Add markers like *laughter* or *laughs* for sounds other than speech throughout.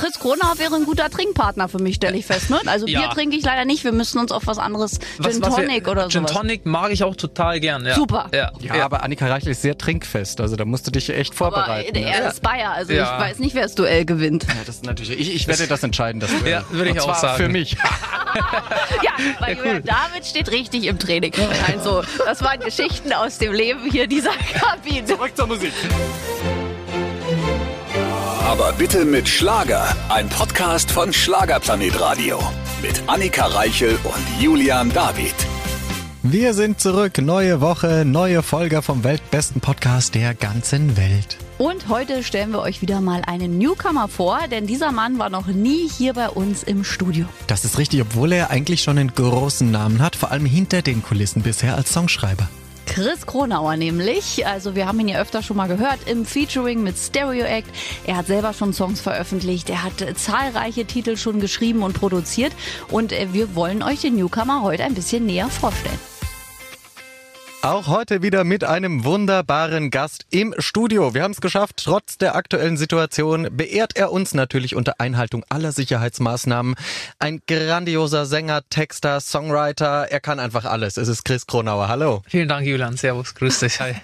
Chris Kronau wäre ein guter Trinkpartner für mich, stelle ich fest. Ne? Also Ja. Bier trinke ich leider nicht. Wir müssen uns auf was anderes, Gin was wir- Tonic oder Gin sowas. Tonic mag ich auch total gern. Ja. Super. Ja. Ja, aber Annika Reichel ist sehr trinkfest, also da musst du dich echt Aber vorbereiten. ne? er ist Bayer, also Ja. ich weiß nicht, wer das Duell gewinnt. Ja, das ist natürlich, ich, ich werde das entscheiden. Das Ja, würde ich Und auch zwar sagen. Für mich. *laughs* *laughs* Ja, weil Julian David steht richtig im Training. Also, das waren Geschichten aus dem Leben hier dieser *laughs* Kabine. Zurück zur Musik. Aber bitte mit Schlager. Ein Podcast von Schlagerplanet Radio. Mit Annika Reichel und Julian David. Wir sind zurück. Neue Woche, neue Folge vom weltbesten Podcast der ganzen Welt. Und heute stellen wir euch wieder mal einen Newcomer vor, denn dieser Mann war noch nie hier bei uns im Studio. Das ist richtig, obwohl er eigentlich schon einen großen Namen hat, vor allem hinter den Kulissen bisher als Songschreiber. Chris Kronauer nämlich. Also wir haben ihn ja öfter schon mal gehört im Featuring mit Stereo Act. Er hat selber schon Songs veröffentlicht. Er hat äh, zahlreiche Titel schon geschrieben und produziert. Und äh, wir wollen euch den Newcomer heute ein bisschen näher vorstellen. Auch heute wieder mit einem wunderbaren Gast im Studio. Wir haben es geschafft. Trotz der aktuellen Situation beehrt er uns natürlich unter Einhaltung aller Sicherheitsmaßnahmen. Ein grandioser Sänger, Texter, Songwriter. Er kann einfach alles. Es ist Chris Kronauer. Hallo. Vielen Dank, Julian. Servus. Grüß dich. Hi.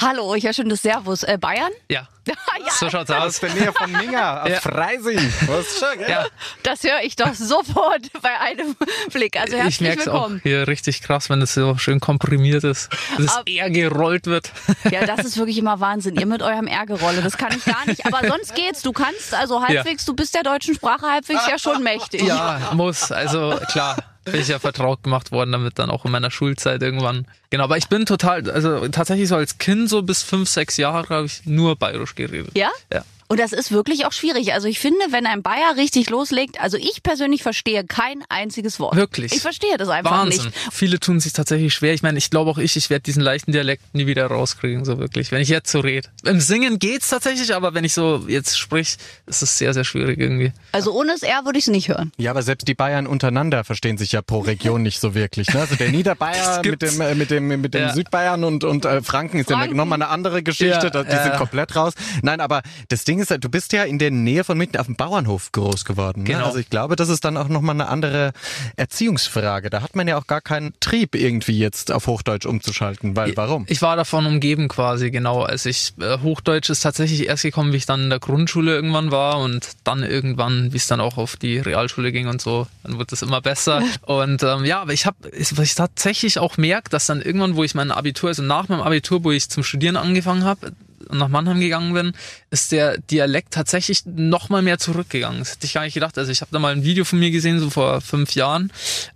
Hallo, ja schön das Servus. Äh, Bayern? Ja. *laughs* ja, So schaut's Aus aus. der Nähe von Minga, aus Ja. Freising. Was schön, gell? Ja, das höre ich doch sofort *laughs* bei einem Blick. Also ich herzlich merke es auch willkommen. hier richtig krass, wenn es so schön komprimiert ist. Dass es Ab- eher gerollt wird. Ja, das ist wirklich immer Wahnsinn. Ihr mit eurem Ärgerolle, das kann ich gar nicht. Aber sonst geht's. Du kannst also halbwegs, du bist der deutschen Sprache halbwegs ja schon mächtig. Ja, muss. Also klar, bin ich ja vertraut gemacht worden damit dann auch in meiner Schulzeit irgendwann. Genau, aber ich bin total, also tatsächlich so als Kind so bis fünf, sechs Jahre habe ich nur bayerisch geredet. Ja? Ja. Und das ist wirklich auch schwierig. Also ich finde, wenn ein Bayer richtig loslegt, also ich persönlich verstehe kein einziges Wort. Wirklich? Ich verstehe das einfach Wahnsinn. nicht. Viele tun sich tatsächlich schwer. Ich meine, ich glaube auch ich, ich werde diesen leichten Dialekt nie wieder rauskriegen, so wirklich, wenn ich jetzt so rede. Im Singen geht's tatsächlich, aber wenn ich so jetzt sprich, ist es sehr, sehr schwierig irgendwie. Also ohne das R würde ich es nicht hören. Ja, aber selbst die Bayern untereinander verstehen sich ja pro Region nicht so wirklich. Ne? Also der *laughs* Niederbayer mit dem, äh, mit dem, mit dem Ja. Südbayern und, und äh, Franken ist Franken. ja nochmal eine andere Geschichte. Ja, da- die ja. sind komplett raus. Nein, aber das Ding ist, ja, du bist ja in der Nähe von mitten auf dem Bauernhof groß geworden. Ne? Genau. Also ich glaube, das ist dann auch nochmal eine andere Erziehungsfrage. Da hat man ja auch gar keinen Trieb irgendwie jetzt auf Hochdeutsch umzuschalten. Weil warum? Ich war davon umgeben quasi, genau. Also ich, äh, Hochdeutsch ist tatsächlich erst gekommen, wie ich dann in der Grundschule irgendwann war und dann irgendwann, wie es dann auch auf die Realschule ging und so, dann wird es immer besser. *laughs* und ähm, ja, aber ich habe, was ich tatsächlich auch merke, dass dann irgendwann, wo ich mein Abitur, also nach meinem Abitur, wo ich zum Studieren angefangen habe, und nach Mannheim gegangen bin, ist der Dialekt tatsächlich noch mal mehr zurückgegangen. Das hätte ich gar nicht gedacht. Also ich habe da mal ein Video von mir gesehen, so vor fünf Jahren.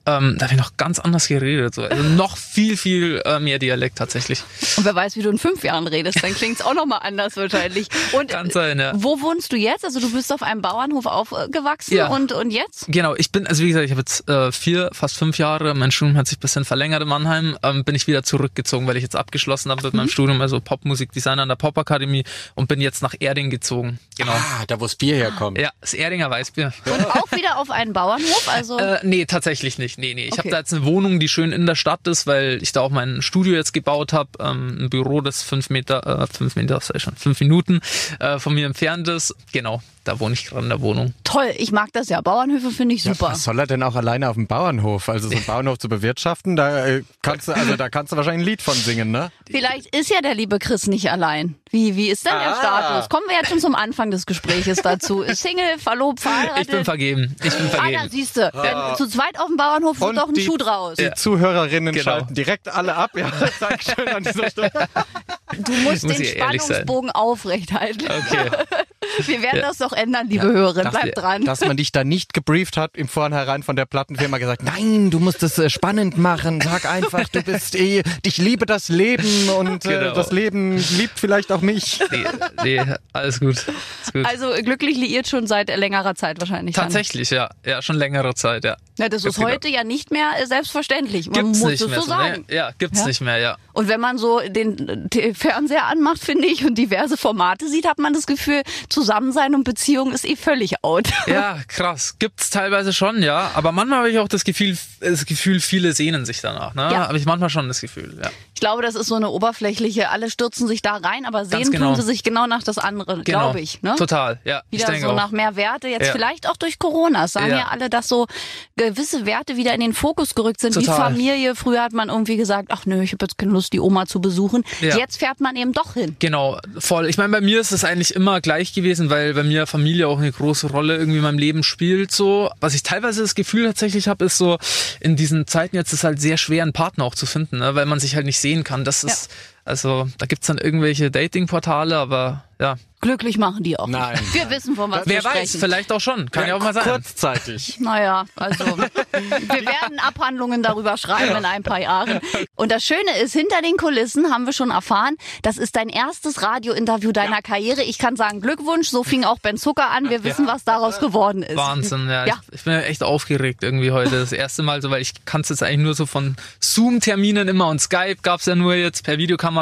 Ähm, da habe ich noch ganz anders geredet. So. Also noch viel, viel äh, mehr Dialekt tatsächlich. Und wer weiß, wie du in fünf Jahren redest, dann klingt's auch nochmal anders wahrscheinlich. Und Kann sein, ja. wo wohnst du jetzt? Also du bist auf einem Bauernhof aufgewachsen Ja. und, und jetzt? Genau, ich bin, also wie gesagt, ich habe jetzt äh, vier, fast fünf Jahre, mein Studium hat sich ein bisschen verlängert in Mannheim, ähm, bin ich wieder zurückgezogen, weil ich jetzt abgeschlossen habe mit meinem Studium, also Popmusikdesigner an der Popakademie und bin jetzt nach Erding gezogen. Genau. Ah, da wo das Bier herkommt. Ja, das Erdinger Weißbier. Und auch wieder auf einen Bauernhof? Also Äh, nee, tatsächlich nicht. Nee, nee. Ich Okay. habe da jetzt eine Wohnung, die schön in der Stadt ist, weil ich da auch mein Studio jetzt gebaut habe. Ähm, ein Büro, das fünf Meter, äh, fünf Meter, schon, fünf Minuten äh, von mir entfernt ist. Genau, da wohne ich gerade in der Wohnung. toll, ich mag das ja. Bauernhöfe finde ich Ja, super. was soll er denn auch alleine auf dem Bauernhof? Also so einen *laughs* Bauernhof zu bewirtschaften, da äh, kannst du, also da kannst du wahrscheinlich ein Lied von singen, ne? Vielleicht ist ja der liebe Chris nicht allein. Wie, wie ist denn der Ah. Status? Kommen wir jetzt schon zum Anfang des Gespräches dazu. *laughs* Single, verlobt, verheiratet? Ich bin vergeben. Ich bin Ah, da vergeben. siehst du. Wenn zu zweit auf dem Bauernhof wird Und doch ein die- Schuh draus. Die Zuhörerinnen Genau. schalten direkt alle ab. Ja, *laughs* Dankeschön an dieser Stelle. Du musst Muss den. Spannungsbogen aufrechthalten. Okay. Wir werden das doch ändern, liebe Hörerin. dass, Bleib dran. dass man dich da nicht gebrieft hat im Vornherein von der Plattenfirma gesagt, nein, du musst es äh, spannend machen. Sag *laughs* einfach, du bist eh, ich liebe das Leben und äh, Genau. das Leben liebt vielleicht auch mich. Nee, nee, alles gut. Alles gut. Also glücklich liiert schon seit längerer Zeit wahrscheinlich. dann. Tatsächlich, ja. Ja, schon längere Zeit, ja. Ja, das ist Genau. heute ja nicht mehr äh, selbstverständlich. Man Gibt's muss nicht es mehr so sagen. Ja, gibt's Ja? nicht mehr, ja. Und wenn man so den äh, Fernseher anmacht, finde ich, und diverse Formate sieht, hat man das Gefühl, Zusammensein und Beziehung ist eh völlig out. *laughs* Ja, krass. Gibt's teilweise schon, ja. Aber manchmal habe ich auch das Gefühl, das Gefühl, viele sehnen sich danach. Ne? Ja. Habe ich manchmal schon das Gefühl, ja. Ich glaube, das ist so eine oberflächliche, alle stürzen sich da rein, aber sehen genau. tun sie sich genau nach das andere, Genau. glaube ich. Ne? Total, ja. ich Wieder so auch. nach mehr Werte, jetzt Ja. vielleicht auch durch Corona. Es sagen ja. Ja. alle, dass so gewisse Werte wieder in den Fokus gerückt sind, wie Total. Familie. Früher hat man irgendwie gesagt, ach nö, ich habe jetzt keine Lust, die Oma zu besuchen. Ja. Jetzt fährt man eben doch hin. Genau, voll. Ich meine, bei mir ist es eigentlich immer gleich gewesen, weil bei mir Familie auch eine große Rolle irgendwie in meinem Leben spielt. So, was ich teilweise das Gefühl tatsächlich habe, ist so in diesen Zeiten jetzt ist halt sehr schwer, einen Partner auch zu finden, ne? weil man sich halt nicht sehen kann. Das ist also, da gibt's dann irgendwelche Dating-Portale, aber ja, Glücklich machen die auch. Nein. Nicht. Wir wissen, von was wer wir weiß, sprechen. vielleicht auch schon. Kann ja, auch mal sein. Kurzzeitig. *laughs* Naja, also wir werden Abhandlungen darüber schreiben in ein paar Jahren. Und das Schöne ist, hinter den Kulissen haben wir schon erfahren, das ist dein erstes Radiointerview deiner Karriere. Ich kann sagen Glückwunsch, so fing auch Ben Zucker an. Wir wissen, was daraus geworden ist. Wahnsinn, ja. Ja. Ich, ich bin ja echt aufgeregt irgendwie heute. Das erste Mal so, weil ich kann's jetzt eigentlich nur so von Zoom-Terminen immer und Skype gab's ja nur jetzt per Videokamera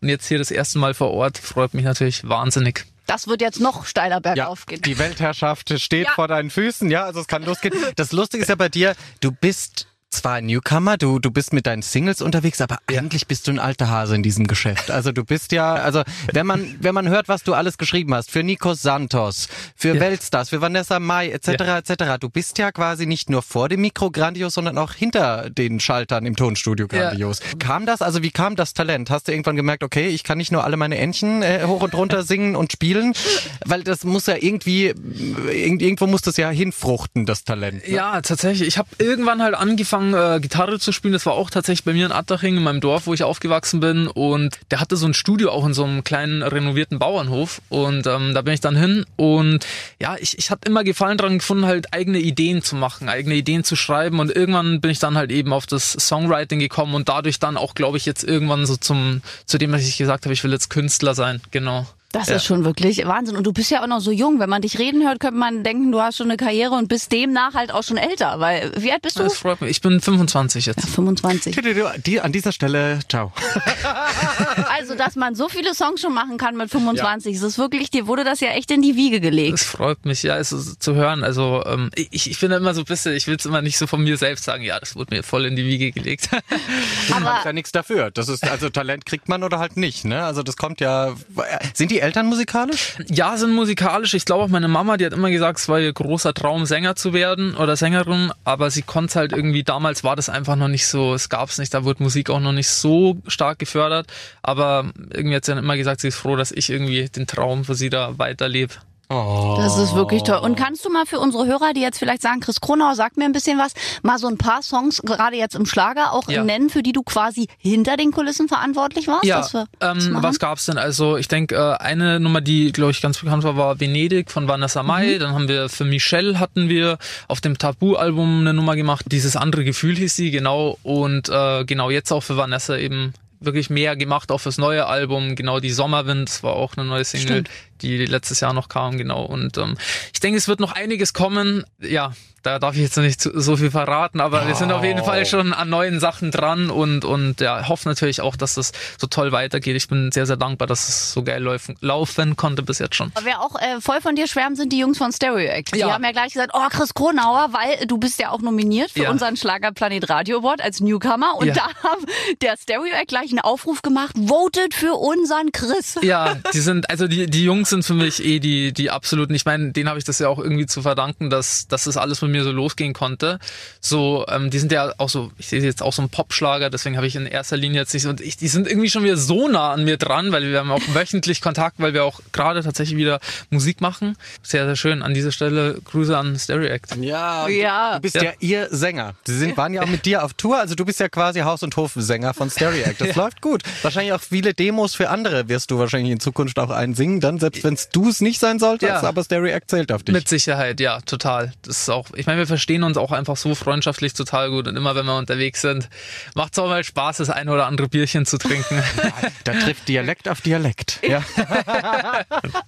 und jetzt hier das erste Mal vor Ort. Freut mich natürlich wahnsinnig. Das wird jetzt noch steiler Ja, bergauf gehen. die Weltherrschaft steht Ja. vor deinen Füßen, ja, also es kann losgehen. Das Lustige ist ja bei dir, du bist zwar ein Newcomer, du, du bist mit deinen Singles unterwegs, aber eigentlich bist du ein alter Hase in diesem Geschäft. Also du bist ja, also wenn man, wenn man hört, was du alles geschrieben hast, für Nikos Santos, für Ja. Weltstars, für Vanessa Mai, etc., etc., du bist ja quasi nicht nur vor dem Mikro grandios, sondern auch hinter den Schaltern im Tonstudio Ja. grandios. Kam das, also wie kam das Talent? Hast du irgendwann gemerkt, okay, ich kann nicht nur alle meine Entchen äh, hoch und runter singen und spielen, weil das muss ja irgendwie, irgend- irgendwo muss das ja hinfruchten, das Talent. Ne? Ja, tatsächlich. Ich habe irgendwann halt angefangen, äh, Gitarre zu spielen. Das war auch tatsächlich bei mir in Attaching, in meinem Dorf, wo ich aufgewachsen bin. Und der hatte so ein Studio auch in so einem kleinen renovierten Bauernhof. Und ähm, da bin ich dann hin. Und ja, ich, ich hatte immer Gefallen dran gefunden, halt eigene Ideen zu machen, eigene Ideen zu schreiben. Und irgendwann bin ich dann halt eben auf das Songwriting gekommen und dadurch dann auch, glaube ich, jetzt irgendwann so zum zu dem, was ich gesagt habe, ich will jetzt Künstler sein. Genau. Das Ja. ist schon wirklich Wahnsinn. Und du bist ja auch noch so jung. Wenn man dich reden hört, könnte man denken, du hast schon eine Karriere und bist demnach halt auch schon älter. Weil, wie alt bist du? Das freut mich. Ich bin 25 jetzt. 25. Die, an dieser Stelle, ciao. *laughs* Also, dass man so viele Songs schon machen kann mit 25, das ist wirklich, dir wurde das ja echt in die Wiege gelegt. Es freut mich, ja, es ist zu hören. Also ähm, ich, ich bin da immer so ein bisschen, ich will es immer nicht so von mir selbst sagen, ja, das wurde mir voll in die Wiege gelegt. Du Aber- kannst ja nichts dafür. Das ist, also Talent kriegt man oder halt nicht, ne? Also das kommt ja, sind die Eltern musikalisch? ja, sind musikalisch. Ich glaube auch meine Mama, die hat immer gesagt, es war ihr großer Traum, Sänger zu werden oder Sängerin, aber sie konnte halt irgendwie, damals war das einfach noch nicht so, es gab's nicht, da wurde Musik auch noch nicht so stark gefördert. Aber irgendwie hat sie dann immer gesagt, sie ist froh, dass ich irgendwie den Traum für sie da weiterlebe. Das ist wirklich toll. Und kannst du mal für unsere Hörer, die jetzt vielleicht sagen, Chris Kronauer, sag mir ein bisschen was, mal so ein paar Songs, gerade jetzt im Schlager, auch Ja. nennen, für die du quasi hinter den Kulissen verantwortlich warst? Ja, ähm, was gab's denn? Also ich denke, äh, eine Nummer, die glaube ich ganz bekannt war, war Venedig von Vanessa Mai. Dann haben wir für Michelle hatten wir auf dem Tabu-Album eine Nummer gemacht. Dieses andere Gefühl hieß sie, genau. Und äh, genau jetzt auch für Vanessa eben wirklich mehr gemacht, auch fürs neue Album. Genau die Sommerwind, das war auch eine neue Single, Stimmt. Die letztes Jahr noch kam, genau. Und ähm, ich denke, es wird noch einiges kommen. Ja, da darf ich jetzt noch nicht zu- so viel verraten, aber wir sind auf jeden Fall schon an neuen Sachen dran und, und ja, hoffe natürlich auch, dass das so toll weitergeht. Ich bin sehr, sehr dankbar, dass es so geil laufen, laufen konnte bis jetzt schon. Wer auch äh, voll von dir schwärmen, sind die Jungs von Stereo Act. Die Ja. haben ja gleich gesagt, oh, Chris Kronauer, weil du bist ja auch nominiert für Ja. unseren Schlagerplanet Radio Award als Newcomer. Und Ja. da haben der Stereo Act gleich einen Aufruf gemacht, votet für unseren Chris. Ja, die sind, also die, die Jungs sind für mich eh die, die absoluten, ich meine, denen habe ich das ja auch irgendwie zu verdanken, dass, dass das alles mit mir so losgehen konnte. So, ähm, die sind ja auch so, ich sehe jetzt auch so ein Popschlager, deswegen habe ich in erster Linie jetzt nicht so, und ich, die sind irgendwie schon wieder so nah an mir dran, weil wir haben auch *laughs* wöchentlich Kontakt, weil wir auch gerade tatsächlich wieder Musik machen. Sehr, sehr schön. An dieser Stelle Grüße an Stereo Act. Ja, Ja. Du bist ja. Ja. ihr Sänger. Sie sind, waren ja auch mit dir auf Tour, also du bist ja quasi Haus- und Hofsänger von Stereo Act. Das *laughs* läuft gut. Wahrscheinlich auch viele Demos für andere wirst du wahrscheinlich in Zukunft auch einsingen, dann selbst wenn es du es nicht sein solltest, Ja. aber Stereo Act zählt auf dich. Mit Sicherheit, ja, total. Das ist auch, ich meine, wir verstehen uns auch einfach so freundschaftlich total gut und immer wenn wir unterwegs sind, macht es auch mal Spaß, das eine oder andere Bierchen zu trinken. *laughs* da trifft Dialekt auf Dialekt. Ja. *laughs*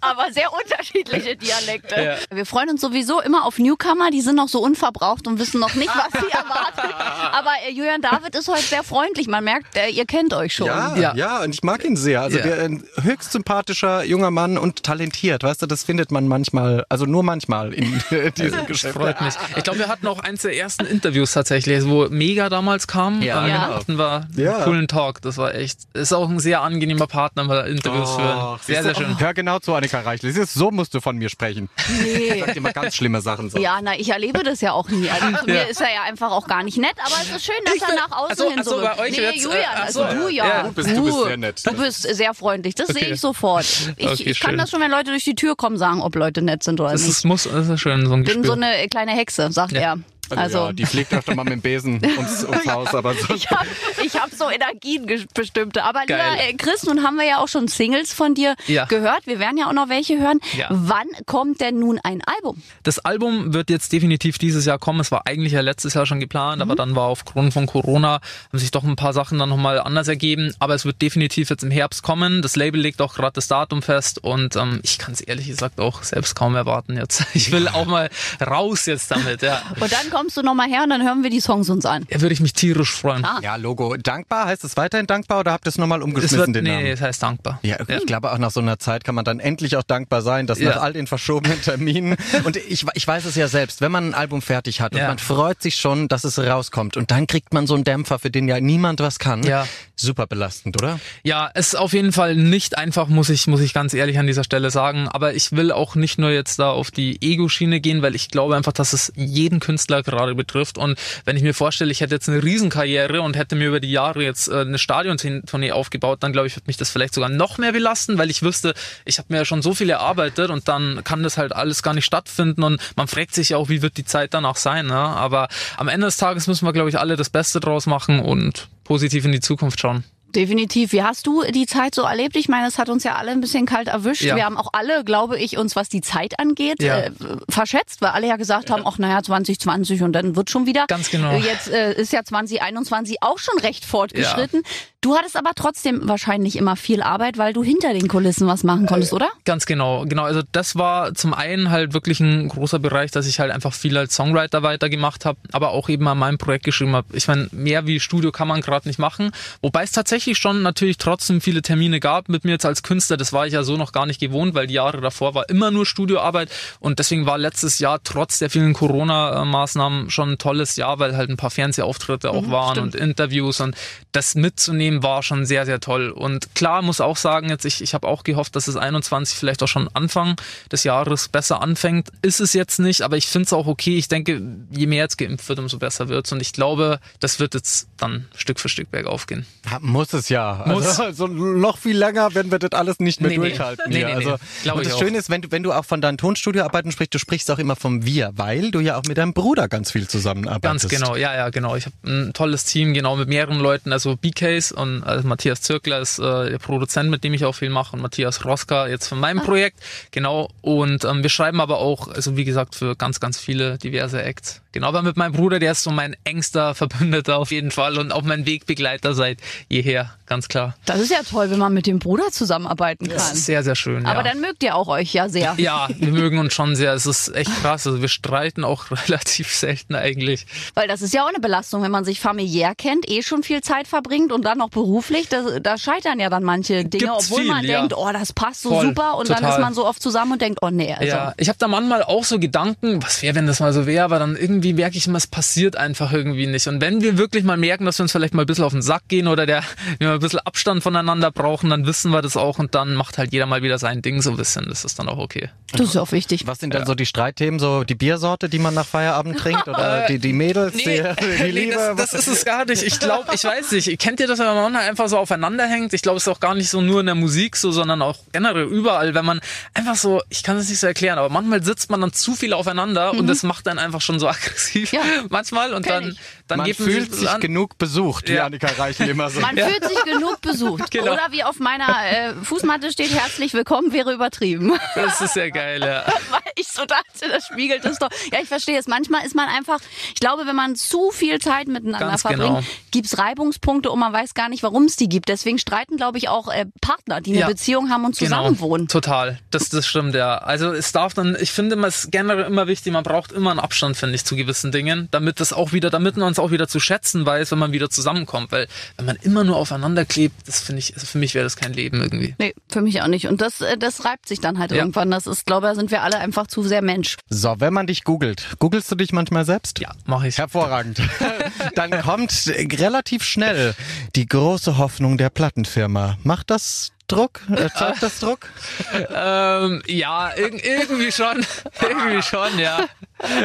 Aber sehr unterschiedliche Dialekte. Ja. Wir freuen uns sowieso immer auf Newcomer, die sind noch so unverbraucht und wissen noch nicht, was sie *laughs* erwartet. Aber äh, Julian David ist heute sehr freundlich. Man merkt, äh, ihr kennt euch schon. Ja, ja, Ja. und ich mag ihn sehr. Also Ja. der ein höchst sympathischer junger Mann und talentiert, weißt du, das findet man manchmal, also nur manchmal in *laughs* *laughs* diesem Geschäft. Freut mich. Ich glaube, wir hatten auch eins der ersten Interviews tatsächlich, wo Mega damals kam. Ja, Ja. genau. hatten wir Ja. einen coolen Talk. Das war echt, ist auch ein sehr angenehmer Partner, mal Interviews Och, führen. Sehr, sehr schön. Hör genau zu, Annika Reichel. Siehst du, So musst du von mir sprechen. Nee. Sag dir mal ganz schlimme Sachen. So. Ja, na, ich erlebe das ja auch nie. Also zu mir ist er ja einfach auch gar nicht nett, aber es ist schön, dass Ich er nach außen Ach so, hin ach so, so bei euch Nee, jetzt, äh, Julian, also so, du ja. ja. Du bist- du bist sehr nett. Du bist sehr freundlich, das sehe Okay. ich sofort. Ich, Okay, ich kann schön. Das schon, wenn Leute durch die Tür kommen, sagen, ob Leute nett sind oder Das nicht. ist, muss, das ist schön, so ein Ich bin Gespür. so eine kleine Hexe, sagt er. Also, ja, die fliegt öfter mal mit dem Besen *laughs* ums, ums Haus, aber so. ich habe hab so Energien bestimmte. Aber lieber Geil. äh, Chris, nun haben wir ja auch schon Singles von dir Ja. gehört. Wir werden ja auch noch welche hören. Ja. Wann kommt denn nun ein Album? Das Album wird jetzt definitiv dieses Jahr kommen. Es war eigentlich ja letztes Jahr schon geplant, Mhm. aber dann war aufgrund von Corona haben sich doch ein paar Sachen dann nochmal anders ergeben. Aber es wird definitiv jetzt im Herbst kommen. Das Label legt auch gerade das Datum fest und ähm, ich kann es ehrlich gesagt auch selbst kaum erwarten jetzt. Ich will auch mal raus jetzt damit. Ja, Und dann kommst du noch mal her und dann hören wir die Songs uns an. da würde ich mich tierisch freuen. Ah. Ja, Logo. Dankbar? Heißt es weiterhin dankbar oder habt ihr es nochmal es umgeschmissen, wird, den nee, Namen? es heißt dankbar. Ja, ich glaube auch nach so einer Zeit kann man dann endlich auch dankbar sein, dass Ja. nach all den verschobenen Terminen *laughs* und ich, ich weiß es ja selbst, wenn man ein Album fertig hat und Ja. man freut sich schon, dass es rauskommt und dann kriegt man so einen Dämpfer, für den ja niemand was kann. Ja. Super belastend, oder? Ja, es ist auf jeden Fall nicht einfach, muss ich, muss ich ganz ehrlich an dieser Stelle sagen. Aber ich will auch nicht nur jetzt da auf die Ego-Schiene gehen, weil ich glaube einfach, dass es jeden Künstler gerade betrifft. Und wenn ich mir vorstelle, ich hätte jetzt eine Riesenkarriere und hätte mir über die Jahre jetzt äh, eine Stadiontournee aufgebaut, dann glaube ich, würde mich das vielleicht sogar noch mehr belasten, weil ich wüsste, ich habe mir ja schon so viel erarbeitet und dann kann das halt alles gar nicht stattfinden und man fragt sich ja auch, wie wird die Zeit danach sein. Ne? Aber am Ende des Tages müssen wir, glaube ich, alle das Beste draus machen und positiv in die Zukunft schauen. Definitiv. Wie hast du die Zeit so erlebt? Ich meine, es hat uns ja alle ein bisschen kalt erwischt. Ja. Wir haben auch alle, glaube ich, uns, was die Zeit angeht, Ja. äh, verschätzt, weil alle ja gesagt haben, ach naja, 2020 und dann wird schon wieder. Ganz genau. Jetzt äh, ist ja 2021 auch schon recht fortgeschritten. Du hattest aber trotzdem wahrscheinlich immer viel Arbeit, weil du hinter den Kulissen was machen konntest, oder? Ganz genau, genau. Also das war zum einen halt wirklich ein großer Bereich, dass ich halt einfach viel als Songwriter weitergemacht habe, aber auch eben an meinem Projekt geschrieben habe. Ich meine, mehr wie Studio kann man gerade nicht machen, wobei es tatsächlich schon natürlich trotzdem viele Termine gab mit mir jetzt als Künstler. Das war ich ja so noch gar nicht gewohnt, weil die Jahre davor war immer nur Studioarbeit und deswegen war letztes Jahr trotz der vielen Corona-Maßnahmen schon ein tolles Jahr, weil halt ein paar Fernsehauftritte auch waren und Interviews und das mitzunehmen war schon sehr, sehr toll. Und klar muss auch sagen, jetzt ich, ich habe auch gehofft, dass es 21 vielleicht auch schon Anfang des Jahres besser anfängt. Ist es jetzt nicht, aber ich finde es auch okay. Ich denke, je mehr jetzt geimpft wird, umso besser wird's und ich glaube, das wird jetzt dann Stück für Stück bergauf gehen. Muss es ja. Muss. Also, *laughs* so noch viel länger werden wir das alles nicht mehr Nee, nee. durchhalten. Nee, nee, nee. also, Glaube und das. Schöne ist, wenn du, wenn du auch von deinen Tonstudioarbeiten sprichst, du sprichst auch immer vom Wir, weil du ja auch mit deinem Bruder ganz viel zusammenarbeitest. Ganz genau, ja, ja, genau. Ich habe ein tolles Team, genau, mit mehreren Leuten. Also BKs und also Matthias Zirkler ist äh, der Produzent, mit dem ich auch viel mache und Matthias Roska jetzt von meinem Projekt, genau. Und ähm, wir schreiben aber auch, also wie gesagt, für ganz, ganz viele diverse Acts. Genau, aber mit meinem Bruder, der ist so mein engster Verbündeter auf jeden Fall und auch mein Wegbegleiter seit jeher, ganz klar. Das ist ja toll, wenn man mit dem Bruder zusammenarbeiten kann. Das ist sehr, sehr schön. Aber ja. dann mögt ihr auch euch ja sehr. ja, wir mögen uns schon sehr. Es ist echt krass. Also wir streiten auch *laughs* relativ selten eigentlich. Weil das ist ja auch eine Belastung, wenn man sich familiär kennt, eh schon viel Zeit verbringt und dann noch beruflich. Da, da scheitern ja dann manche Dinge, Gibt's obwohl viel, man ja. denkt, oh, das passt so Voll, super. Und dann total. ist man so oft zusammen und denkt, oh nee. Also, Ja, ich habe da manchmal auch so Gedanken, was wäre, wenn das mal so wäre, aber dann irgendwie merke ich immer, es passiert einfach irgendwie nicht. Und wenn wir wirklich mal merken, dass wir uns vielleicht mal ein bisschen auf den Sack gehen oder der, wir mal ein bisschen Abstand voneinander brauchen, dann wissen wir das auch und dann macht halt jeder mal wieder sein Ding so ein bisschen. Das ist dann auch okay. Das ist auch wichtig. Was sind dann so die Streitthemen, so die Biersorte, die man nach Feierabend trinkt oder *laughs* die, die Mädels, die, *laughs* die Liebe? das, das ist es gar nicht. Ich glaube, ich weiß nicht. Kennt ihr das, wenn man einfach so aufeinander hängt? Ich glaube, es ist auch gar nicht so nur in der Musik so, sondern auch generell überall, wenn man einfach so, ich kann das nicht so erklären, aber manchmal sitzt man dann zu viel aufeinander und das macht dann einfach schon so *laughs* aggressiv Ja, manchmal und kenn dann, ich. Dann man fühlt sich an. genug besucht, wie Ja. Annika Reichel immer so. Man fühlt sich genug besucht. *laughs* Genau. Oder wie auf meiner äh, Fußmatte steht, herzlich willkommen, wäre übertrieben. *laughs* Das ist sehr geil, ja. *laughs* Weil ich so dachte, das spiegelt es doch. Ja, ich verstehe es. Manchmal ist man einfach, ich glaube, wenn man zu viel Zeit miteinander Ganz verbringt, genau. gibt's Reibungspunkte und man weiß gar nicht, warum es die gibt. Deswegen streiten, glaube ich, auch äh, Partner, die eine Ja. Beziehung haben und Genau, zusammenwohnen. total. Das, das stimmt, ja. Also es darf dann, ich finde immer, es ist generell immer wichtig, man braucht immer einen Abstand, finde ich, zu gewissen Dingen, damit das auch wieder, damit man es auch wieder zu schätzen weiß, wenn man wieder zusammenkommt. Weil wenn man immer nur aufeinander klebt, das finde ich, also für mich wäre das kein Leben irgendwie. Nee, für mich auch nicht. Und das, äh, das reibt sich dann halt Ja. irgendwann. Das ist, glaube ich, da sind wir alle einfach zu sehr Mensch. So, wenn man dich googelt, googelst du dich manchmal selbst? Ja, mache ich. Hervorragend. *laughs* Dann kommt äh, relativ schnell die große Hoffnung der Plattenfirma. Macht das Druck? Erzeugt das Druck? *laughs* Ähm, ja, irg irgendwie schon. *laughs* irgendwie schon, ja.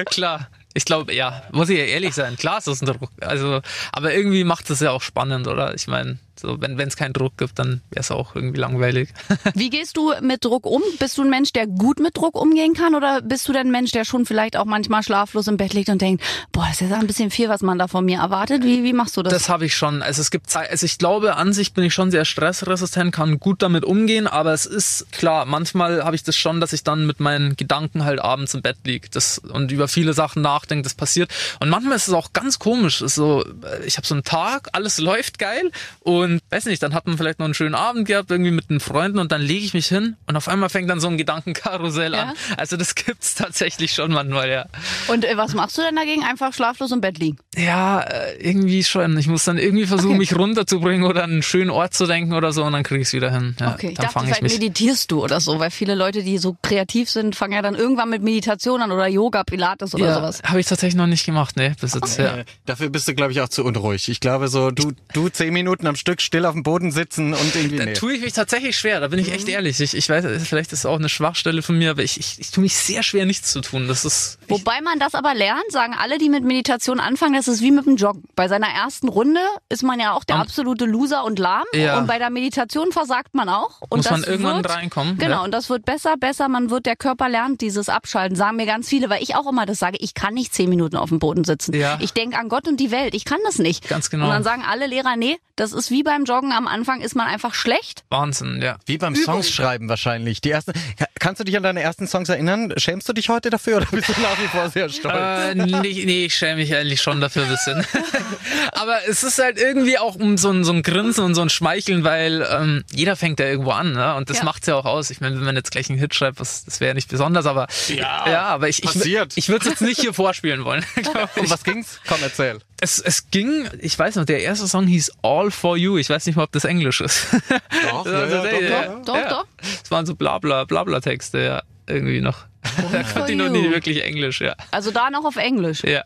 Klar. Ich glaube, ja, muss ich ja ehrlich sein. Klar ist das ein Druck. Also, aber irgendwie macht es ja auch spannend, oder? Ich meine, so, wenn es keinen Druck gibt, dann wäre es auch irgendwie langweilig. *laughs* Wie gehst du mit Druck um? Bist du ein Mensch, der gut mit Druck umgehen kann? Oder bist du denn ein Mensch, der schon vielleicht auch manchmal schlaflos im Bett liegt und denkt, boah, das ist ja ein bisschen viel, was man da von mir erwartet? Wie, wie machst du das? Das habe ich schon. Also es gibt Zeit, also ich glaube, an sich bin ich schon sehr stressresistent, kann gut damit umgehen, aber es ist klar, manchmal habe ich das schon, dass ich dann mit meinen Gedanken halt abends im Bett liege das, und über viele Sachen nachdenke, das passiert. Und manchmal ist es auch ganz komisch. So, ich habe so einen Tag, alles *laughs* läuft geil und weiß nicht, dann hat man vielleicht noch einen schönen Abend gehabt, irgendwie mit den Freunden und dann lege ich mich hin und auf einmal fängt dann so ein Gedankenkarussell Ja? an. Also das gibt's tatsächlich schon manchmal, ja. Und äh, was machst du denn dagegen? Einfach schlaflos im Bett liegen. Ja, äh, irgendwie schon. Ich muss dann irgendwie versuchen, Okay. mich runterzubringen oder an einen schönen Ort zu denken oder so und dann krieg ich's wieder hin. Ja, Okay, ich dann dachte, fange ich vielleicht mich. meditierst du oder so, weil viele Leute, die so kreativ sind, fangen ja dann irgendwann mit Meditation an oder Yoga, Pilates oder Ja, sowas. habe ich tatsächlich noch nicht gemacht, ne, bis jetzt. Ja. Äh, Dafür bist du, glaube ich, auch zu unruhig. Ich glaube, so du, du zehn Minuten am Stück still auf dem Boden sitzen und irgendwie. Da Nee. tue ich mich tatsächlich schwer, da bin ich echt ehrlich. Ich, ich weiß, vielleicht ist es auch eine Schwachstelle von mir, aber ich, ich, ich tue mich sehr schwer, nichts zu tun. Das ist. Wobei man das aber lernt, sagen alle, die mit Meditation anfangen, das ist wie mit dem Joggen. Bei seiner ersten Runde ist man ja auch der absolute Loser und lahm. Ja. Und bei der Meditation versagt man auch. Und Muss das man irgendwann wird, reinkommen, Genau, ja. und das wird besser, besser. Man wird, der Körper lernt dieses Abschalten, sagen mir ganz viele, weil ich auch immer das sage, ich kann nicht zehn Minuten auf dem Boden sitzen. Ja. Ich denke an Gott und die Welt, ich kann das nicht. Ganz genau. Und dann sagen alle Lehrer, nee, das ist wie beim Joggen am Anfang, ist man einfach schlecht. Wahnsinn, ja. Wie beim Songs schreiben wahrscheinlich. Die ersten, Ka- kannst du dich an deine ersten Songs erinnern? Schämst du dich heute dafür oder bist du nach wie vor sehr stolz? Äh, nee, nee, ich schäme mich eigentlich schon dafür ein bisschen. *laughs* Aber es ist halt irgendwie auch um so ein, so ein Grinsen und so ein Schmeicheln, weil ähm, jeder fängt ja irgendwo an, ne? Und das Ja. macht's ja auch aus. Ich meine, wenn man jetzt gleich einen Hit schreibt, das, das wäre nicht besonders, aber Ja, ja aber ich, ich, passiert. ich würde es jetzt nicht hier vorspielen wollen. *laughs* glaub um was ging's? Komm, erzähl. Es, es ging, ich weiß noch, der erste Song hieß All for You. Ich weiß nicht mal, ob das Englisch ist. Doch, Das ja, doch, tatsächlich, ja, ja. Doch, Ja. doch. Es waren so Blabla, Blabla-Texte, ja, irgendwie noch. *laughs* Da konnte ich noch nie wirklich Englisch, ja. Also da noch auf Englisch. Ja.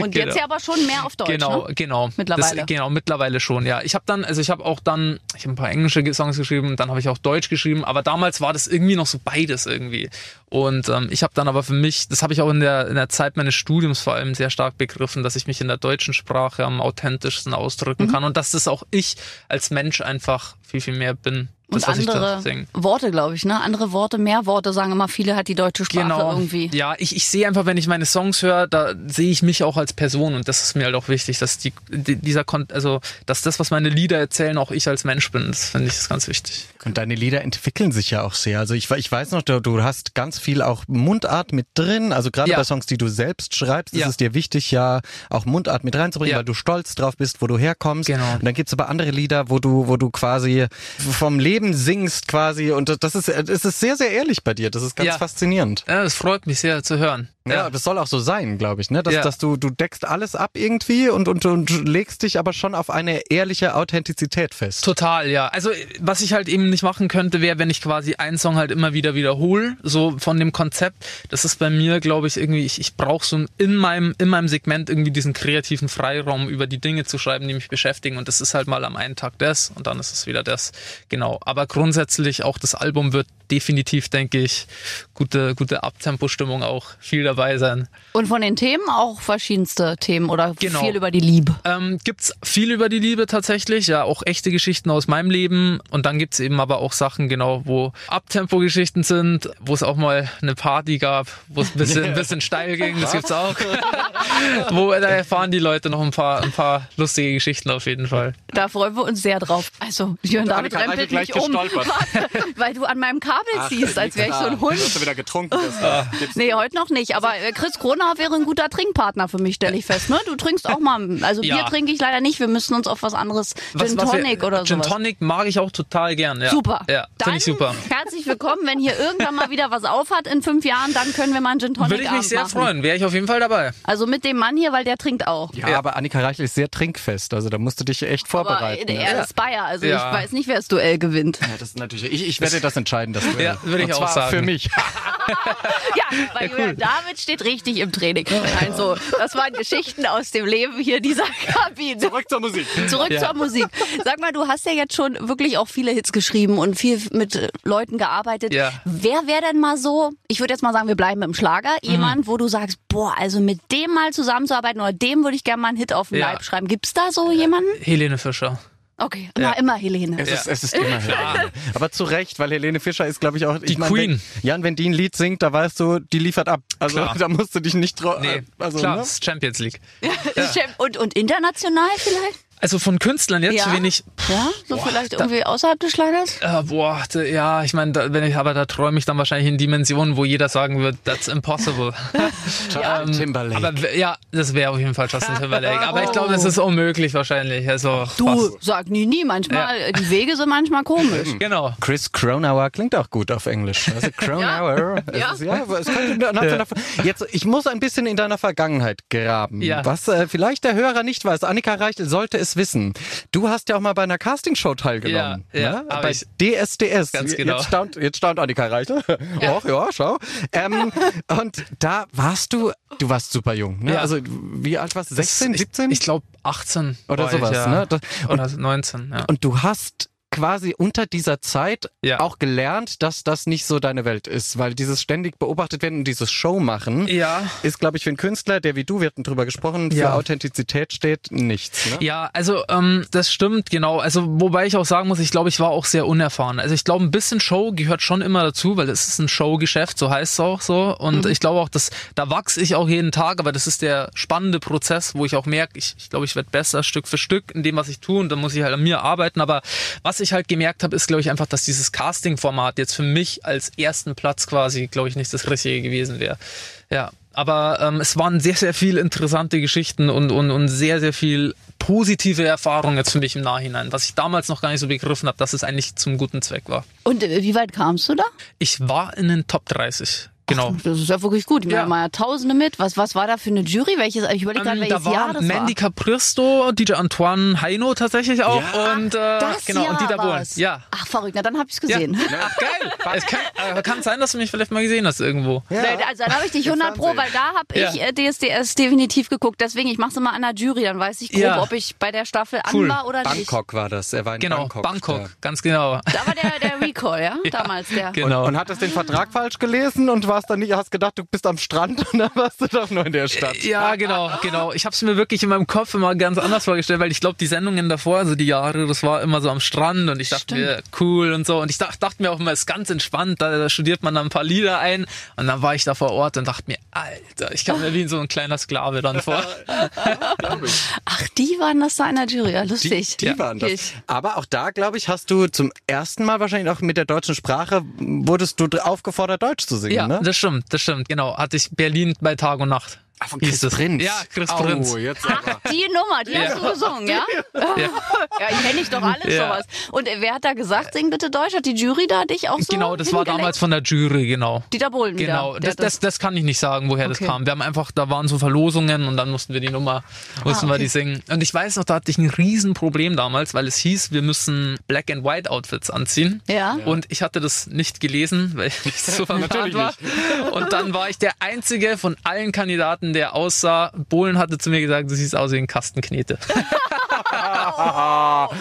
Und Genau. jetzt ja aber schon mehr auf Deutsch. Genau, Ne? genau. Mittlerweile. Das, genau, mittlerweile schon, ja. Ich habe dann, also ich habe auch dann, ich habe ein paar englische Songs geschrieben, dann habe ich auch Deutsch geschrieben, aber damals war das irgendwie noch so beides irgendwie. Und ähm, ich habe dann aber für mich, das habe ich auch in der, in der Zeit meines Studiums vor allem sehr stark begriffen, dass ich mich in der deutschen Sprache am authentischsten ausdrücken Mhm. kann und dass das auch ich als Mensch einfach viel, viel mehr bin. Das, Und was ich da andere singe. Worte, glaube ich, ne? Andere Worte, mehr Worte sagen immer viele, hat die deutsche Sprache Genau. irgendwie. Ja, ich, ich sehe einfach, wenn ich meine Songs höre, da sehe ich mich auch als Person und das ist mir halt auch wichtig, dass die, die dieser Kon also dass das, was meine Lieder erzählen, auch ich als Mensch bin. Das finde ich ist ganz wichtig. Und deine Lieder entwickeln sich ja auch sehr. Also ich, ich weiß noch, du, du hast ganz viel auch Mundart mit drin. Also gerade Ja. bei Songs, die du selbst schreibst, ist Ja. es dir wichtig, ja auch Mundart mit reinzubringen, Ja. weil du stolz drauf bist, wo du herkommst. Genau. Und dann gibt's aber andere Lieder, wo du, wo du quasi vom Leben singst quasi. Und das ist, das ist sehr, sehr ehrlich bei dir. Das ist ganz Ja. faszinierend. Ja, das freut mich sehr zu hören. Ja, das soll auch so sein, glaube ich, ne? Dass, Ja. dass du, du deckst alles ab irgendwie und, und, und legst dich aber schon auf eine ehrliche Authentizität fest. Total, ja. Also was ich halt eben nicht machen könnte, wäre, wenn ich quasi einen Song halt immer wieder wiederhole, so von dem Konzept. Das ist bei mir, glaube ich, irgendwie, ich, ich brauche so in meinem, in meinem Segment irgendwie diesen kreativen Freiraum, über die Dinge zu schreiben, die mich beschäftigen. Und das ist halt mal am einen Tag das und dann ist es wieder das. Genau. Aber grundsätzlich auch das Album wird definitiv, denke ich, gute, gute Abtempo-Stimmung auch viel dabei sein. Und von den Themen auch verschiedenste Themen oder Genau. viel über die Liebe. Ähm, gibt's viel über die Liebe tatsächlich, ja, auch echte Geschichten aus meinem Leben und dann gibt's eben aber auch Sachen, genau, wo Abtempo-Geschichten sind, wo es auch mal eine Party gab, wo es ein bisschen, ein *laughs* bisschen steil ging, das gibt's auch. *laughs* wo, da erfahren die Leute noch ein paar, ein paar lustige Geschichten auf jeden Fall. Da freuen wir uns sehr drauf. Also, Jörn David Annika rempelt mich gleich um, *laughs* weil du an meinem Kabel ziehst, als wäre ich so ein Hund. Dass du wieder getrunken bist. Nee, heute noch nicht. Aber Aber äh, Chris Kronauer wäre ein guter Trinkpartner für mich, stelle ich fest. Ne? Du trinkst auch mal, also Ja. Bier trinke ich leider nicht. Wir müssen uns auf was anderes, Gin was wir- Tonic oder Gin sowas. Tonic mag ich auch total gern. Ja. Super. Ja, finde ich super. Herzlich willkommen, wenn hier irgendwann mal wieder was aufhat in fünf Jahren, dann können wir mal einen Gin Tonic Würde ich mich sehr machen. freuen. Wäre ich auf jeden Fall dabei. Also mit dem Mann hier, weil der trinkt auch. Ja, aber Annika Reichel ist sehr trinkfest, also da musst du dich echt Aber vorbereiten. er ja. ist Bayer, also Ja. ich weiß nicht, wer das Duell gewinnt. Ja, das ist natürlich. Ich, ich werde das entscheiden, das Duell. Ja, würde ich Und auch zwar sagen. Für mich. *laughs* Ja, weil Julian David steht richtig im Training. Also, das waren Geschichten aus dem Leben hier dieser *laughs* Kabine. Zurück zur Musik. Zurück zur Musik. Sag mal, du hast ja jetzt schon wirklich auch viele Hits geschrieben und viel mit äh, Leuten gearbeitet. Ja. Wer wäre denn mal so, ich würde jetzt mal sagen, wir bleiben im Schlager, Mhm. jemand, wo du sagst, boah, also mit dem mal zusammenzuarbeiten oder dem würde ich gerne mal einen Hit auf den Ja. Leib schreiben. Gibt's da so jemanden? Helene Fischer. Okay, immer, immer Helene. Es, ist, es ist immer *laughs* Helene. Aber zu Recht, weil Helene Fischer ist, glaube ich, auch. Die ich mein, Queen. Wenn, ja, und wenn die ein Lied singt, da weißt du, die liefert ab. Also Klar. *laughs* da musst du dich nicht drauf. Nee, also, klar, ne? das ist Champions League. *laughs* Und, und international vielleicht? Also von Künstlern jetzt, Ja. wen ich, Ja, so vielleicht irgendwie außerhalb des Schlagers? äh, boah, da, ja, ich meine, da, wenn ich, aber da träume ich dann wahrscheinlich in Dimensionen, wo jeder sagen wird, that's impossible. *laughs* Justin Timberlake. aber ja, das wäre auf jeden Fall Justin *laughs* Timberlake. Aber ich glaube, das ist unmöglich wahrscheinlich. Also Du, fast. sag nie, nie. Manchmal, die Wege sind manchmal komisch. *laughs* Genau. Chris Cronauer klingt auch gut auf Englisch. Also Cronauer. Ja. ja. Ist, ja, aber es könnte nach deiner, jetzt, ich muss ein bisschen in deiner Vergangenheit graben. Ja. Was äh, vielleicht der Hörer nicht weiß. Annika Reichel sollte es wissen. Du hast ja auch mal bei einer Castingshow teilgenommen. Ja, ja, ne? Bei ich. DSDS. Ganz genau. Jetzt staunt, jetzt staunt Annika Reichel. *laughs* Och, ja, schau. Ähm, *laughs* und da warst du, du warst super jung. Ne? Ja. Also wie alt warst du? 16, ich, 17? Ich glaube 18 Oder sowas, Ich, ja. ne? Das- Oder 19, ja. Und du hast quasi unter dieser Zeit Ja. auch gelernt, dass das nicht so deine Welt ist, weil dieses ständig beobachtet werden und dieses Show machen Ja. ist, glaube ich, für einen Künstler, der wie du, wir hatten drüber gesprochen, für Ja. Authentizität steht, nichts. Ne? Ja, also ähm, das stimmt, genau. Also wobei ich auch sagen muss, ich glaube, ich war auch sehr unerfahren. Also ich glaube, ein bisschen Show gehört schon immer dazu, weil es ist ein Showgeschäft, so heißt es auch so. Und ich glaube auch, dass da wachse ich auch jeden Tag, aber das ist der spannende Prozess, wo ich auch merke, ich, ich glaube, ich werde besser Stück für Stück in dem, was ich tue und dann muss ich halt an mir arbeiten. Aber was ich halt gemerkt habe, ist, glaube ich, einfach, dass dieses Casting-Format jetzt für mich als ersten Platz quasi, glaube ich, nicht das Richtige gewesen wäre. Ja. Aber ähm, es waren sehr, sehr viel interessante Geschichten und, und, und sehr, sehr viel positive Erfahrungen jetzt für mich im Nachhinein, was ich damals noch gar nicht so begriffen habe, dass es eigentlich zum guten Zweck war. Und äh, wie weit kamst du da? Ich war in den Top 30. Genau. Das ist ja wirklich gut. Ich meine, Ja. mal ja Tausende mit. Was, was war da für eine Jury? Welches? Ich überlege gerade, Ähm, welches da Jahr war das Mandy Capristo, DJ Antoine Heino tatsächlich auch und äh, war. Das genau Jahr und Dieter Bohlen. Ja. Ach, verrückt. Na, dann hab ich's Ja. gesehen. Ach, geil. Es kann, äh, kann sein, dass du mich vielleicht mal gesehen hast irgendwo. Nee, Also dann habe ich dich 100 Pro, weil da habe ich Ja. äh, DSDS definitiv geguckt. Deswegen, ich mache es immer an der Jury, dann weiß ich grob, Ja. ob ich bei der Staffel Cool. an war oder nicht. Bangkok war das. Er war in Genau, Bangkok. Bangkok, da. ganz genau. Da war der, der Recall, ja? *laughs* Damals der. Genau. Und hattest den Vertrag falsch gelesen und warst dann nicht, hast gedacht, du bist am Strand *laughs* und dann warst du doch nur in der Stadt. Ja, genau, genau. Ich habe es mir wirklich in meinem Kopf immer ganz anders vorgestellt, weil ich glaube, die Sendungen davor, also die Jahre, das war immer so am Strand und ich dachte mir, cool und so. Und ich dachte, dachte mir auch immer, es ist ganz entspannt, da, da studiert man dann ein paar Lieder ein. Und dann war ich da vor Ort und dachte mir, Alter, ich kam mir wie so ein kleiner Sklave dann vor. *laughs* Ach, die waren das da in der Jury. Ja, Die, lustig. die waren das. Ich- Aber auch da, glaube ich, hast du zum ersten Mal wahrscheinlich auch mit der deutschen Sprache, wurdest du aufgefordert, Deutsch zu singen, Ja, ne? Das stimmt, das stimmt. Genau, hatte ich Berlin bei Tag und Nacht. Ah, von Chris. Prinz. Ja, Chris oh, Prinz. jetzt aber. Die Nummer, die hast du gesungen, ja? Ja, *laughs* ich kenne ich doch alles Ja. sowas. Und wer hat da gesagt, sing bitte Deutsch? Hat die Jury da dich auch so Genau, das war damals von der Jury, genau. Dieter Bohlen wieder. Genau, Der das, das, das kann ich nicht sagen, woher das Okay. kam. Wir haben einfach, da waren so Verlosungen und dann mussten wir die Nummer, mussten wir okay. die singen. Und ich weiß noch, da hatte ich ein Riesenproblem damals, weil es hieß, wir müssen Black and White Outfits anziehen. Ja. Und ich hatte das nicht gelesen, weil ich *laughs* so verplant Natürlich war. Und dann war ich der einzige von allen Kandidaten, der aussah. Bohlen hatte zu mir gesagt, du siehst aus wie ein Kasten Knete. *laughs* *laughs*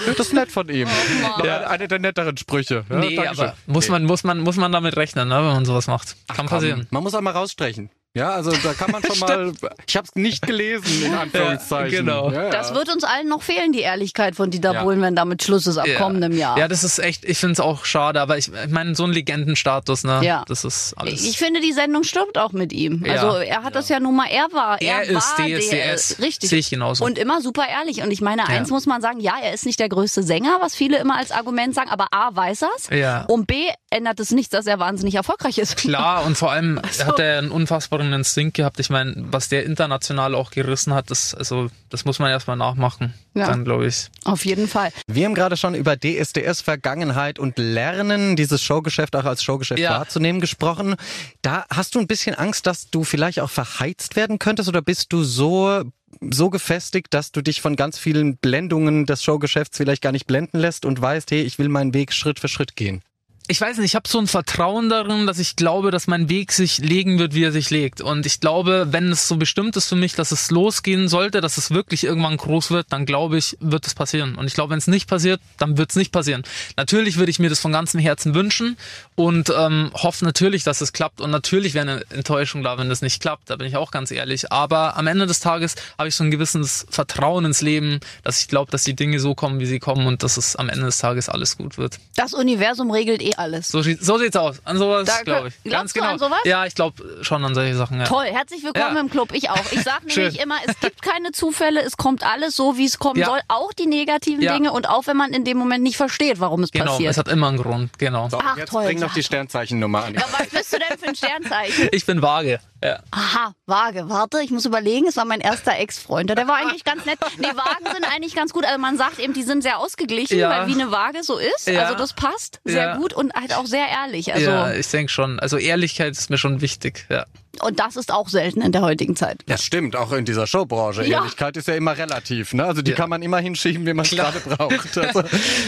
Das ist nett von ihm. Noch Ja. eine, der netteren Sprüche. Ja, nee, Dankeschön. aber muss man, muss man, muss man damit rechnen, ne, wenn man sowas macht. Kann Komm, passieren. Man muss auch mal rausstrechen. Ja, also da kann man schon *laughs* mal. Ich habe es nicht gelesen, in *laughs* Anführungszeichen. Ja, genau. Ja, ja. Das wird uns allen noch fehlen, die Ehrlichkeit von Dieter Ja. Bohlen, wenn damit Schluss ist ab kommendem Jahr. Ja, das ist echt, ich finde es auch schade, aber ich, ich meine, so ein Legendenstatus, ne? Ja. Das ist alles. Ich finde, die Sendung stirbt auch mit ihm. Ja. Also er hat das ja nun mal, er war, er, Er ist war DSDS. der, richtig. Sehe ich genauso. Und immer super ehrlich. Und ich meine, eins muss man sagen, ja, er ist nicht der größte Sänger, was viele immer als Argument sagen, aber A, weiß er's. Ja. Und B, ändert es nichts, dass er wahnsinnig erfolgreich ist. Klar, und vor allem *laughs* hat er einen unfassbaren anderen Instinkt gehabt. Ich meine, was der international auch gerissen hat, das, also, das muss man erstmal nachmachen. Ja. Dann glaube ich. Auf jeden Fall. Wir haben gerade schon über DSDS Vergangenheit und Lernen, dieses Showgeschäft auch als Showgeschäft ja. wahrzunehmen gesprochen. Da hast du ein bisschen Angst, dass du vielleicht auch verheizt werden könntest oder bist du so so gefestigt, dass du dich von ganz vielen Blendungen des Showgeschäfts vielleicht gar nicht blenden lässt und weißt, hey, ich will meinen Weg Schritt für Schritt gehen? Ich weiß nicht, ich habe so ein Vertrauen darin, dass ich glaube, dass mein Weg sich legen wird, wie er sich legt. Und ich glaube, wenn es so bestimmt ist für mich, dass es losgehen sollte, dass es wirklich irgendwann groß wird, dann glaube ich, wird es passieren. Und ich glaube, wenn es nicht passiert, dann wird es nicht passieren. Natürlich würde ich mir das von ganzem Herzen wünschen und ähm, hoffe natürlich, dass es klappt. Und natürlich wäre eine Enttäuschung da, wenn das nicht klappt. Da bin ich auch ganz ehrlich. Aber am Ende des Tages habe ich so ein gewisses Vertrauen ins Leben, dass ich glaube, dass die Dinge so kommen, wie sie kommen und dass es am Ende des Tages alles gut wird. Das Universum regelt eh alles. So, so sieht's aus. An sowas glaube ich. Ganz genau. an sowas? Ja, ich glaube schon an solche Sachen. Ja. Toll, herzlich willkommen ja. im Club. Ich auch. Ich sage *laughs* nämlich immer, es gibt keine Zufälle, es kommt alles so, wie es kommen ja. soll. Auch die negativen Dinge und auch wenn man in dem Moment nicht versteht, warum es genau, passiert. Genau, es hat immer einen Grund. Genau. So, Ach, jetzt toll. bring noch die Sternzeichennummer an. was bist du denn für ein Sternzeichen? Ich bin vage. Ja. Aha, vage. Warte, ich muss überlegen. Es war mein erster Ex-Freund. Der war eigentlich ganz nett. Nee, Wagen sind eigentlich ganz gut. Also man sagt eben, die sind sehr ausgeglichen, ja. weil wie eine Waage so ist. Ja. Also das passt sehr gut und halt auch sehr ehrlich. Also ja, ich denke schon. Also Ehrlichkeit ist mir schon wichtig. Ja. Und das ist auch selten in der heutigen Zeit. Das stimmt, auch in dieser Showbranche. Ja. Ehrlichkeit ist ja immer relativ. Ne? Also die ja. kann man immer hinschieben, wie man es gerade braucht. *laughs* Also,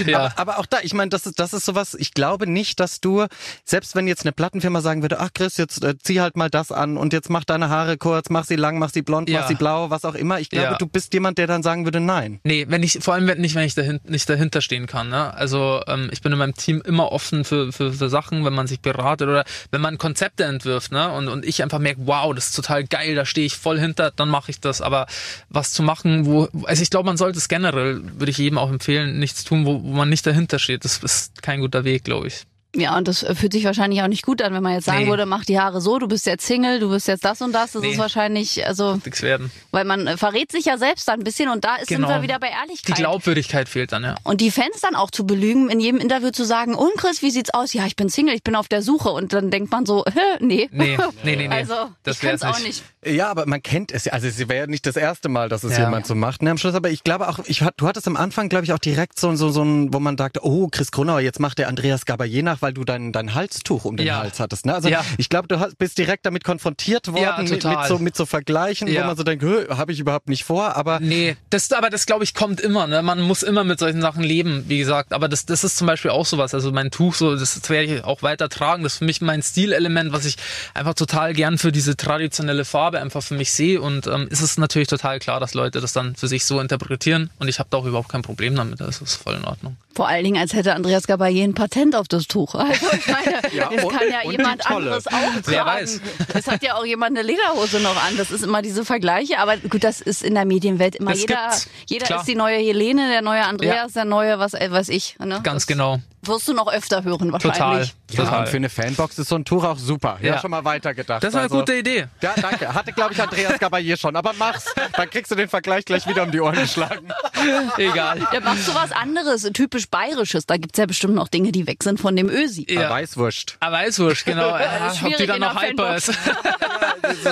ja. aber, aber, auch da, ich meine, das ist, das ist sowas, ich glaube nicht, dass du, selbst wenn jetzt eine Plattenfirma sagen würde, ach Chris, jetzt äh, zieh halt mal das an und jetzt mach deine Haare kurz, mach sie lang, mach sie blond, mach sie blau, was auch immer. Ich glaube, du bist jemand, der dann sagen würde, nein. Nee, wenn ich, vor allem nicht, wenn ich dahin, nicht dahinter stehen kann. Ne? Also ähm, ich bin in meinem Team immer offen für, für, für Sachen, wenn man sich beratet oder wenn man Konzepte entwirft ne? und, und ich einfach merke, wow, das ist total geil, da stehe ich voll hinter, dann mache ich das. Aber was zu machen, wo, also ich glaube, man sollte es generell, würde ich jedem auch empfehlen, nichts tun, wo, wo man nicht dahinter steht. Das ist kein guter Weg, glaube ich. Ja, und das fühlt sich wahrscheinlich auch nicht gut an, wenn man jetzt sagen nee. würde, mach die Haare so, du bist jetzt Single, du bist jetzt das und das. Das nee. ist wahrscheinlich, also. Nix werden. Weil man äh, verrät sich ja selbst dann ein bisschen und da ist genau. sind wir wieder bei Ehrlichkeit. Die Glaubwürdigkeit fehlt dann, ja. Und die Fans dann auch zu belügen, in jedem Interview zu sagen, und Chris, wie sieht's aus? Ja, ich bin Single, ich bin auf der Suche. Und dann denkt man so, *laughs* nee. Nee, nee, nee. nee. Also, das ich auch nicht. Ja, aber man kennt es ja. Also es wäre ja nicht das erste Mal, dass es ja. jemand so macht. Ne, am Schluss, aber ich glaube auch, ich, du hattest am Anfang, glaube ich, auch direkt so, so, so ein, wo man dachte, oh, Chris Grunauer, jetzt macht der Andreas Gabayé nach, weil du deinen dein Halstuch um den ja. Hals hattest. Ne? Also ja. ich glaube, du bist direkt damit konfrontiert worden, ja, mit, mit, so, mit so Vergleichen, wo man so denkt, habe ich überhaupt nicht vor, aber. Nee, das, aber das glaube ich kommt immer. Ne? Man muss immer mit solchen Sachen leben, wie gesagt. Aber das, das ist zum Beispiel auch sowas. Also mein Tuch, so, das werde ich auch weiter tragen. Das ist für mich mein Stilelement, was ich einfach total gern für diese traditionelle Farbe einfach für mich sehe und ähm, ist es natürlich total klar, dass Leute das dann für sich so interpretieren und ich habe da auch überhaupt kein Problem damit. Das ist voll in Ordnung. Vor allen Dingen, als hätte Andreas Gabayé ein Patent auf das Tuch. *laughs* Also ich meine, *laughs* ja, das kann ja jemand anderes auch tragen. Wer weiß. Es hat ja auch jemand eine Lederhose noch an. Das ist immer diese Vergleiche. Aber gut, das ist in der Medienwelt immer das jeder. Jeder ist die neue Helene, der neue Andreas, ja. der neue was äh, weiß ich. Ne? Ganz das genau. Wirst du noch öfter hören wahrscheinlich. Total. Ja, und für eine Fanbox ist so ein Tuch auch super. Ja, ja schon mal weitergedacht. Das ist eine also, gute Idee. Ja, danke. Hatte, glaube ich, Andreas *laughs* Gabayé schon. Aber mach's. Dann kriegst du den Vergleich gleich wieder um die Ohren geschlagen. Egal. Der macht so was anderes, typisch Bayerisches. Da gibt's ja bestimmt noch Dinge, die weg sind von dem Ösi. Ja. Weißwurst. Ah, Weißwurst, genau. *laughs* Ja, ob die dann noch hyper ist.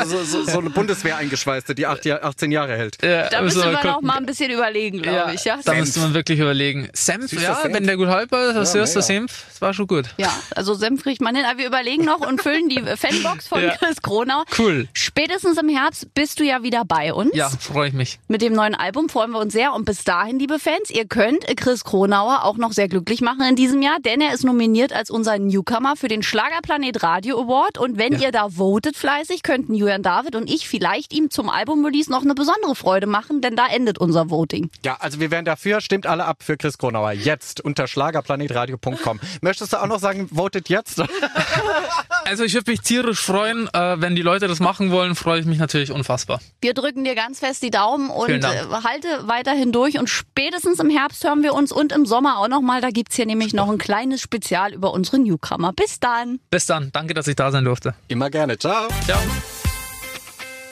so, so, so, eine Bundeswehr eingeschweißte, die 18 Jahre hält. Ja, da müssen wir noch mal ein bisschen überlegen, glaube ich. Ja? Da müsste man wirklich überlegen. Senf, ja, Senf? wenn der gut hyper ist, das ist der Senf. Das war schon gut. Ja, also Senf kriegt man hin. Aber wir überlegen noch und füllen die Fanbox von *laughs* Chris Kronau. Cool. Spätestens im Herbst bist du ja wieder bei uns. Ja, freue ich mich. Mit dem neuen Album freuen wir uns sehr. Und bis dahin, liebe Fans, ihr könnt Chris Kronauer auch noch sehr glücklich machen in diesem Jahr, denn er ist nominiert als unser Newcomer für den Schlagerplanet Radio Award. Und wenn ja. ihr da votet fleißig, könnten Julian David und ich vielleicht ihm zum Album-Release noch eine besondere Freude machen, denn da endet unser Voting. Ja, also wir wären dafür. Stimmt alle ab für Chris Kronauer. Jetzt unter schlagerplanetradio.com. Möchtest du auch noch sagen, votet jetzt? *laughs* Also ich würde mich tierisch freuen. Äh, wenn die Leute das machen wollen, freue ich mich natürlich unfassbar. Wir drücken dir ganz fest die Daumen und äh, halte weiterhin durch. Und spätestens im Herbst hören wir uns und im Sommer auch nochmal. Da gibt es hier nämlich noch ein kleines Spezial über unsere Newcomer. Bis dann. Bis dann. Danke, dass ich da sein durfte. Immer gerne. Ciao. Ciao.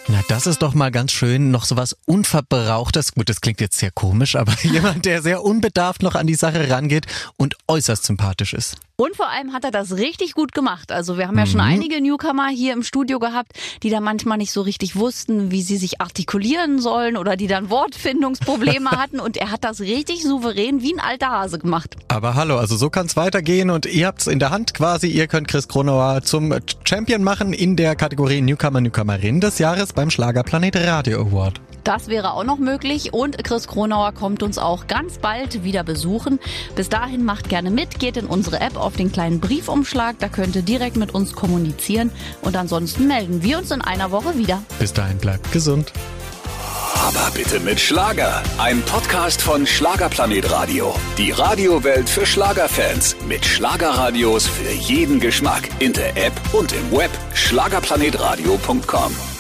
Na, das ist doch mal ganz schön. Noch so was Unverbrauchtes. Gut, das klingt jetzt sehr komisch, aber *laughs* jemand, der sehr unbedarft noch an die Sache rangeht und äußerst sympathisch ist. Und vor allem hat er das richtig gut gemacht. Also wir haben ja schon Mhm. einige Newcomer hier im Studio gehabt, die da manchmal nicht so richtig wussten, wie sie sich artikulieren sollen oder die dann Wortfindungsprobleme *laughs* hatten. Und er hat das richtig souverän wie ein alter Hase gemacht. Aber hallo, also so kann's weitergehen und ihr habt's in der Hand quasi. Ihr könnt Chris Kronauer zum Champion machen in der Kategorie Newcomer, Newcomerin des Jahres beim Schlagerplanet Radio Award. Das wäre auch noch möglich und Chris Kronauer kommt uns auch ganz bald wieder besuchen. Bis dahin macht gerne mit, geht in unsere App auf den kleinen Briefumschlag, da könnt ihr direkt mit uns kommunizieren und ansonsten melden wir uns in einer Woche wieder. Bis dahin bleibt gesund. Aber bitte mit Schlager. Ein Podcast von Schlagerplanet Radio. Die Radiowelt für Schlagerfans. Mit Schlagerradios für jeden Geschmack. In der App und im Web. Schlagerplanetradio.com.